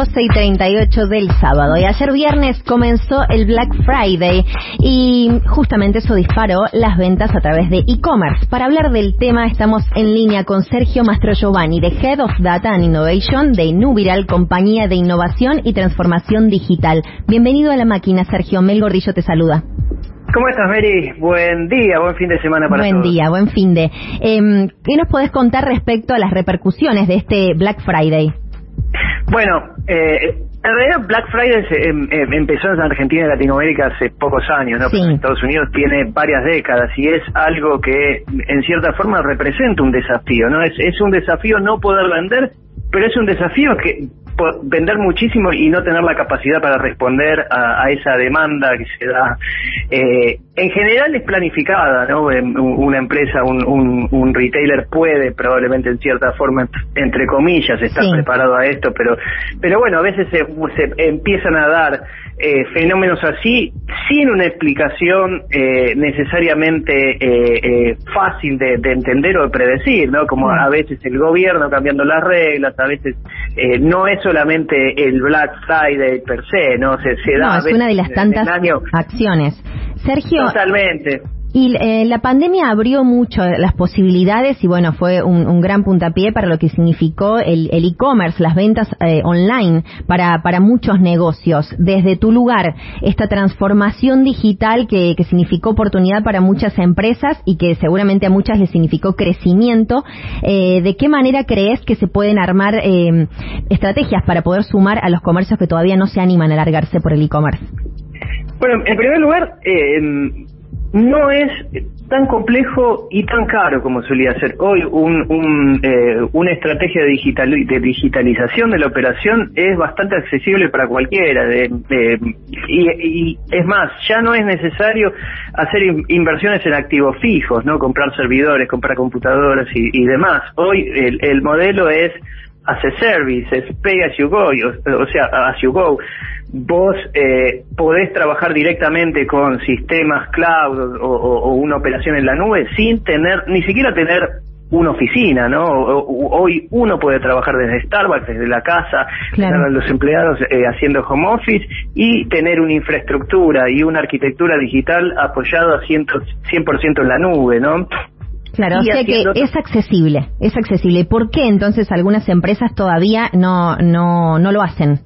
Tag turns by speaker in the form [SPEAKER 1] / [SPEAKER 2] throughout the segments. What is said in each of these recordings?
[SPEAKER 1] 12 y 38 del sábado. Y ayer viernes comenzó el Black Friday y justamente eso disparó las ventas a través de e-commerce. Para hablar del tema estamos en línea con Sergio Mastro Giovanni, de Head of Data and Innovation de Nubiral, compañía de innovación y transformación digital. Bienvenido a la máquina, Sergio. Mel Gordillo te saluda.
[SPEAKER 2] ¿Cómo estás, Mary? Buen día, buen fin de semana para
[SPEAKER 1] buen
[SPEAKER 2] todos.
[SPEAKER 1] Buen día, buen fin de. Eh, ¿Qué nos podés contar respecto a las repercusiones de este Black Friday?
[SPEAKER 2] Bueno, eh, en realidad Black Friday se, em, em, empezó en Argentina y Latinoamérica hace pocos años, ¿no?
[SPEAKER 1] Sí.
[SPEAKER 2] Porque Estados Unidos tiene varias décadas y es algo que en cierta forma representa un desafío, ¿no? Es, es un desafío no poder vender, pero es un desafío que vender muchísimo y no tener la capacidad para responder a, a esa demanda que se da. Eh, en general es planificada, ¿no? Em, Una empresa, un, un, un retailer puede probablemente en cierta forma, entre comillas, estar
[SPEAKER 1] Sí.
[SPEAKER 2] preparado a esto, pero, pero bueno, a veces se, se empiezan a dar eh, fenómenos así sin una explicación eh, necesariamente eh, eh, fácil de, de entender o de predecir, ¿no? Como
[SPEAKER 1] Mm.
[SPEAKER 2] a veces el gobierno cambiando las reglas, a veces eh, no es solamente el Black Friday per se, ¿no? Se, se da
[SPEAKER 1] No,
[SPEAKER 2] a
[SPEAKER 1] es
[SPEAKER 2] veces
[SPEAKER 1] una de las tantas acciones. Sergio,
[SPEAKER 2] totalmente.
[SPEAKER 1] Y eh, la pandemia abrió mucho las posibilidades y bueno, fue un, gran puntapié para lo que significó el e-commerce, las ventas eh, online para, para muchos negocios. Desde tu lugar, esta transformación digital que, que significó oportunidad para muchas empresas y que seguramente a muchas les significó crecimiento, eh, ¿de qué manera crees que se pueden armar eh, estrategias para poder sumar a los comercios que todavía no se animan a largarse por el e-commerce?
[SPEAKER 2] Bueno, en primer lugar, eh, no es tan complejo y tan caro como solía ser. Hoy un, un, eh, una estrategia de, de digitalización de la operación es bastante accesible para cualquiera. y, es más, ya no es necesario hacer in- inversiones en activos fijos, no comprar servidores, comprar computadoras y, y demás. Hoy el, el modelo es as a service, es pay as you go, o, o sea, as you go. Vos eh, podés trabajar directamente con sistemas cloud o, o- o una operación en la nube sin tener, ni siquiera tener una oficina, ¿no? O- Hoy uno puede trabajar desde Starbucks, desde la casa,
[SPEAKER 1] Claro.
[SPEAKER 2] los empleados eh, haciendo home office y tener una infraestructura y una arquitectura digital apoyado a 100%, 100% en la nube, ¿no?
[SPEAKER 1] Claro, o sea que es accesible, es accesible. ¿Por qué entonces algunas empresas todavía no, no, no lo hacen?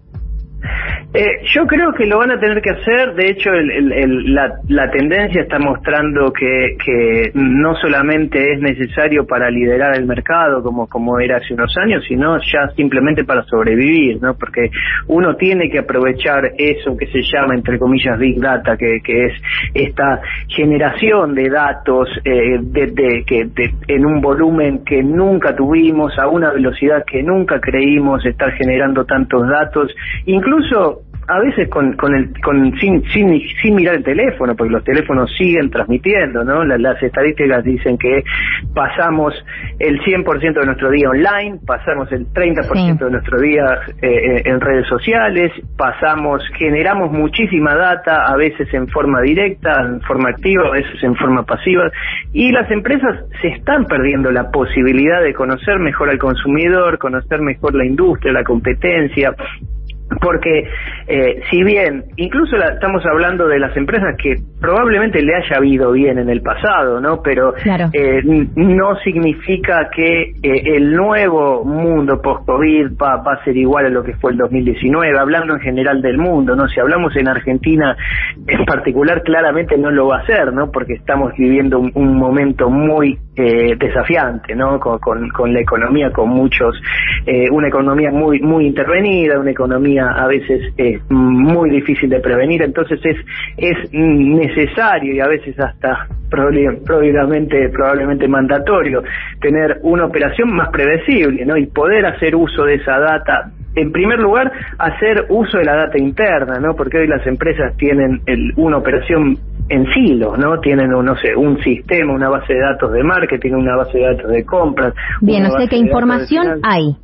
[SPEAKER 2] Eh, yo creo que lo van a tener que hacer. De hecho, el- la, la tendencia está mostrando que, que no solamente es necesario para liderar el mercado como, como era hace unos años, sino ya simplemente para sobrevivir, ¿no? Porque uno tiene que aprovechar eso que se llama, entre comillas, Big Data, que, que es esta generación de datos eh, de, de- que, de- en un volumen que nunca tuvimos, a una velocidad que nunca creímos estar generando tantos datos, incluso a veces con, con el, con, sin, sin, sin mirar el teléfono, porque los teléfonos siguen transmitiendo, ¿no? La- Las, estadísticas dicen que pasamos el 100% de nuestro día online, pasamos el 30%
[SPEAKER 1] Sí.
[SPEAKER 2] de nuestro día eh, en redes sociales, pasamos, generamos muchísima data, a veces en forma directa, en forma activa, a veces en forma pasiva, y las empresas se están perdiendo la posibilidad de conocer mejor al consumidor, conocer mejor la industria, la competencia, porque eh, si bien incluso la- estamos hablando de las empresas que probablemente le haya habido bien en el pasado, ¿no? Pero
[SPEAKER 1] Claro.
[SPEAKER 2] eh, no significa que eh, el nuevo mundo post-COVID va, va a ser igual a lo que fue el 2019, hablando en general del mundo, ¿no? Si hablamos en Argentina en particular, claramente no lo va a hacer, ¿no? Porque estamos viviendo un, un momento muy eh, desafiante, ¿no? Con, con, con la economía, con muchos, eh, una economía muy, muy intervenida, una economía a veces eh, muy difícil de prevenir, entonces es, es necesario y a veces hasta probable- probablemente, probablemente mandatorio tener una operación más predecible, ¿no? Y poder hacer uso de esa data en primer lugar, hacer uso de la data interna, ¿no? Porque hoy las empresas tienen el- una operación en silos, ¿no? Tienen, un, no sé, un sistema, una base de datos de marketing, una base de datos de compras.
[SPEAKER 1] Bien, o sea que información hay.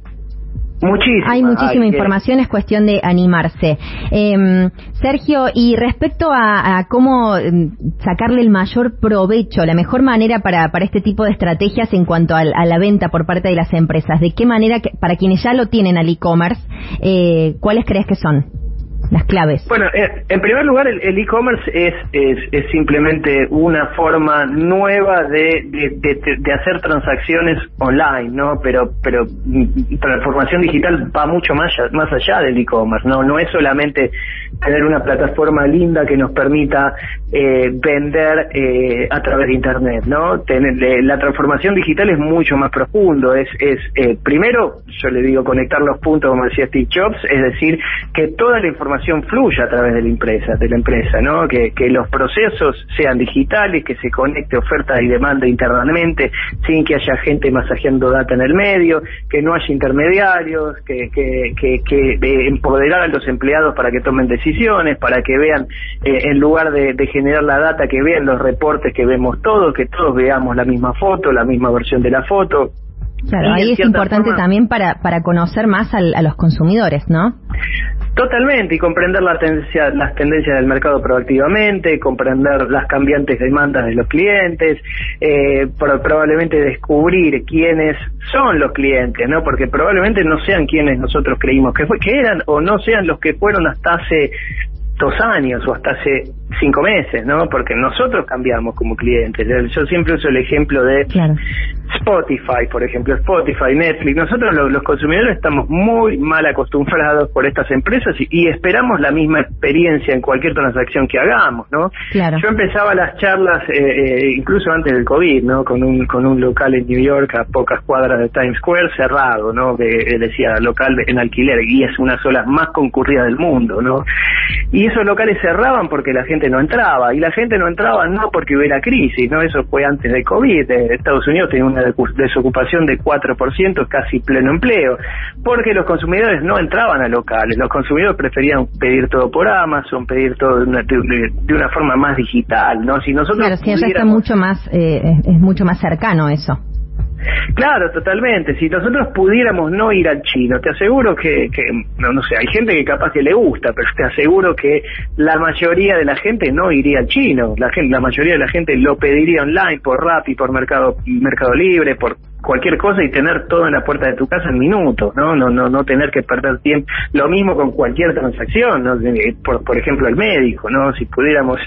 [SPEAKER 2] Muchísima.
[SPEAKER 1] Hay muchísima información, es cuestión de animarse. Eh, Sergio, y respecto a, a cómo em, sacarle el mayor provecho, la mejor manera para, para este tipo de estrategias en cuanto a, a la venta por parte de las empresas, ¿de qué manera, que, para quienes ya lo tienen al e-commerce, eh, cuáles crees que son? Las claves?
[SPEAKER 2] Bueno, eh, en primer lugar, el e-commerce es, es, simplemente una forma nueva de, de, hacer transacciones online, ¿no? Pero, pero mm, transformación digital va mucho más, más allá del e-commerce, ¿no? No es solamente tener una plataforma linda que nos permita eh, vender eh, a través de Internet, ¿no? Tener, la transformación digital es mucho más profundo, es, es eh, primero, yo le digo, conectar los puntos, como decía Steve Jobs, es decir, que toda la información fluya a través de la empresa, de la empresa, ¿no? Que, que los procesos sean digitales, que se conecte oferta y demanda internamente, sin que haya gente masajeando data en el medio, que no haya intermediarios, que, que, que, que empoderar a los empleados para que tomen decisiones, para que vean, eh, en lugar de, de generar la data, que vean los reportes que vemos todos, que todos veamos la misma foto, la misma versión de la foto,
[SPEAKER 1] Claro, ahí es importante también para, para conocer más al, a los consumidores, ¿no?
[SPEAKER 2] Totalmente, y comprender las tendencias del mercado proactivamente, comprender las cambiantes demandas de los clientes, eh, probablemente descubrir quiénes son los clientes, ¿no? Porque probablemente no sean quienes nosotros creímos que, fue, que eran o no sean los que fueron hasta hace dos años o hasta hace cinco meses, ¿no? Porque nosotros cambiamos como clientes. Yo siempre uso el ejemplo de Spotify, por ejemplo, Spotify, Netflix. Nosotros los, consumidores estamos muy mal acostumbrados por estas empresas y, esperamos la misma experiencia en cualquier transacción que hagamos, ¿no? Yo empezaba las charlas eh, eh, incluso antes del COVID, ¿no? Con un con un local en New York a pocas cuadras de Times Square cerrado, ¿no? Que decía local en alquiler y es una sola más concurrida del mundo, ¿no? Y esos locales cerraban porque la gente no entraba, y la gente no entraba no porque hubiera crisis, ¿no? Eso fue antes del COVID, eh, Estados Unidos tenía una desocupación de 4%, casi pleno empleo, porque los consumidores no entraban a locales, los consumidores preferían pedir todo por Amazon, pedir todo de una, de, una forma más digital, ¿no? Si nosotros
[SPEAKER 1] claro, si está mucho más, eh, es mucho más cercano eso.
[SPEAKER 2] Claro, totalmente. Si nosotros pudiéramos no ir al chino, te aseguro que, que no, no sé, hay gente que capaz que le gusta, pero te aseguro que la mayoría de la gente no iría al chino. La gente, la mayoría de la gente lo pediría online por Rappi, por Mercado Mercado Libre, por cualquier cosa y tener todo en la puerta de tu casa en minutos, ¿no? No, no, no tener que perder tiempo. Lo mismo con cualquier transacción, ¿no? Por, por ejemplo, el médico, ¿no? Si pudiéramos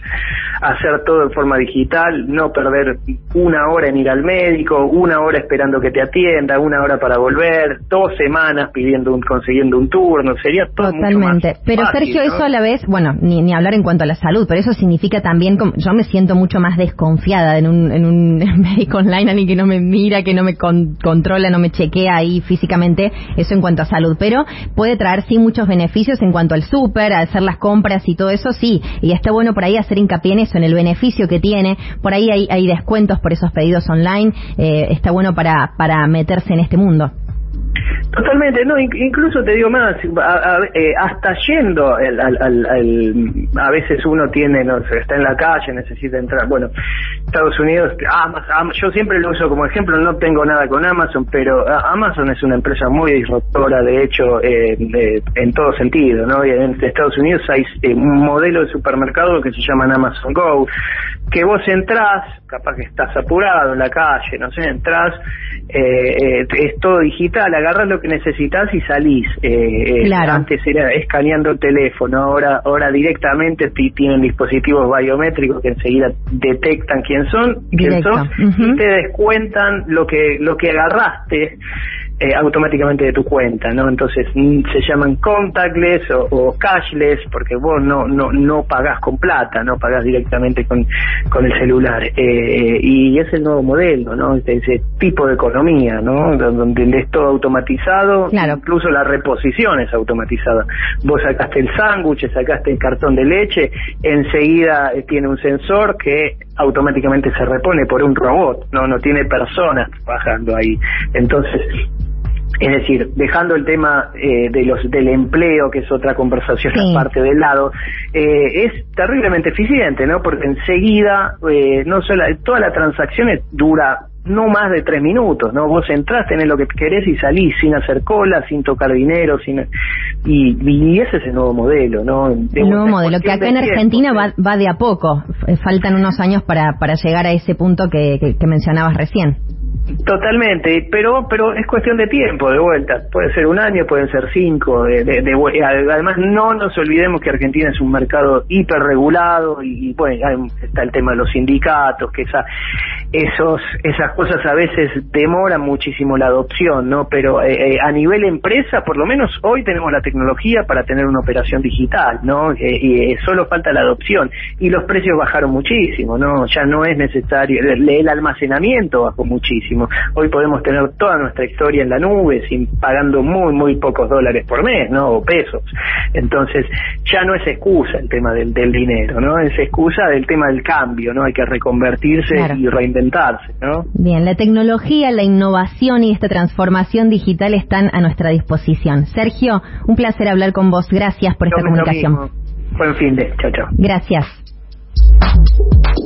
[SPEAKER 2] hacer todo en forma digital, no perder una hora en ir al médico, una hora esperando que te atienda, una hora para volver, dos semanas pidiendo un, consiguiendo un turno, sería todo
[SPEAKER 1] Totalmente.
[SPEAKER 2] Mucho más
[SPEAKER 1] pero Sergio, eso a la vez, bueno, ni, ni hablar en cuanto a la salud, pero eso significa también, yo me siento mucho más desconfiada en un, en un médico online, alguien que no me mira, que no me controla, no me chequea ahí físicamente, eso en cuanto a salud, pero puede traer sí muchos beneficios en cuanto al súper, a hacer las compras y todo eso, sí, y está bueno por ahí hacer hincapié en eso, en el beneficio que tiene, por ahí hay, hay descuentos por esos pedidos online, eh, está bueno para, para meterse en este mundo.
[SPEAKER 2] Totalmente, no, incluso te digo más, eh, hasta yendo, al, al, a veces uno tiene, no sé, está en la calle, necesita entrar, bueno, Estados Unidos, Amazon, yo siempre lo uso como ejemplo, no tengo nada con Amazon, pero Amazon es una empresa muy disruptora, de hecho, eh, en todo sentido, ¿no? Y en Estados Unidos hay eh, un modelo de supermercado que se llama Amazon Go, que vos entrás, capaz que estás apurado en la calle, no sé, entras, eh, eh, es todo digital, agarras lo que necesitas y salís. Eh, eh Antes era escaneando el teléfono, ahora ahora directamente tienen dispositivos biométricos que enseguida detectan quién son, quién son y te descuentan lo que lo que agarraste eh, automáticamente de tu cuenta, ¿no? Entonces mm, se llaman contactless o, cashless porque vos no no no pagás con plata, no pagás directamente con, con el celular eh, y es el nuevo modelo, ¿no? Ese tipo de economía, ¿no? Donde es todo automatizado, incluso la reposición es automatizada. Vos sacaste el sándwich, sacaste el cartón de leche, enseguida eh, tiene un sensor que automáticamente se repone por un robot, no no tiene personas trabajando ahí. Entonces es decir, dejando el tema eh, de los del empleo, que es otra conversación aparte del lado, eh, es terriblemente eficiente, ¿no? Porque enseguida, eh, no solo, toda la transacción dura no más de tres minutos, ¿no? Vos entrás, tenés lo que querés y salís sin hacer cola, sin tocar dinero, sin y, y ese es el nuevo modelo, ¿no?
[SPEAKER 1] el nuevo modelo, que acá en Argentina va, va de a poco, faltan unos años para, para llegar a ese punto que, que mencionabas recién.
[SPEAKER 2] Totalmente, pero pero es cuestión de tiempo, de vuelta. Puede ser un año, pueden ser cinco. De, de, además, no nos olvidemos que Argentina es un mercado hiperregulado y, bueno, está el tema de los sindicatos, que esa, esos esas cosas a veces demoran muchísimo la adopción, ¿no? Pero eh, eh, a nivel empresa, por lo menos hoy tenemos la tecnología para tener una operación digital, ¿no? Eh, y solo falta la adopción y los precios bajaron muchísimo, ¿no? Ya no es necesario el almacenamiento bajó muchísimo Hoy podemos tener toda nuestra historia en la nube sin pagando muy, muy pocos dólares por mes, ¿no? O pesos. Entonces, ya no es excusa el tema del, del dinero, ¿no? Es excusa del tema del cambio, ¿no? Hay que reconvertirse y reinventarse, ¿no?
[SPEAKER 1] Bien, la tecnología, la innovación y esta transformación digital están a nuestra disposición. Sergio, un placer hablar con vos. Gracias por esta comunicación.
[SPEAKER 2] Buen fin de. Chao, chao.
[SPEAKER 1] Gracias.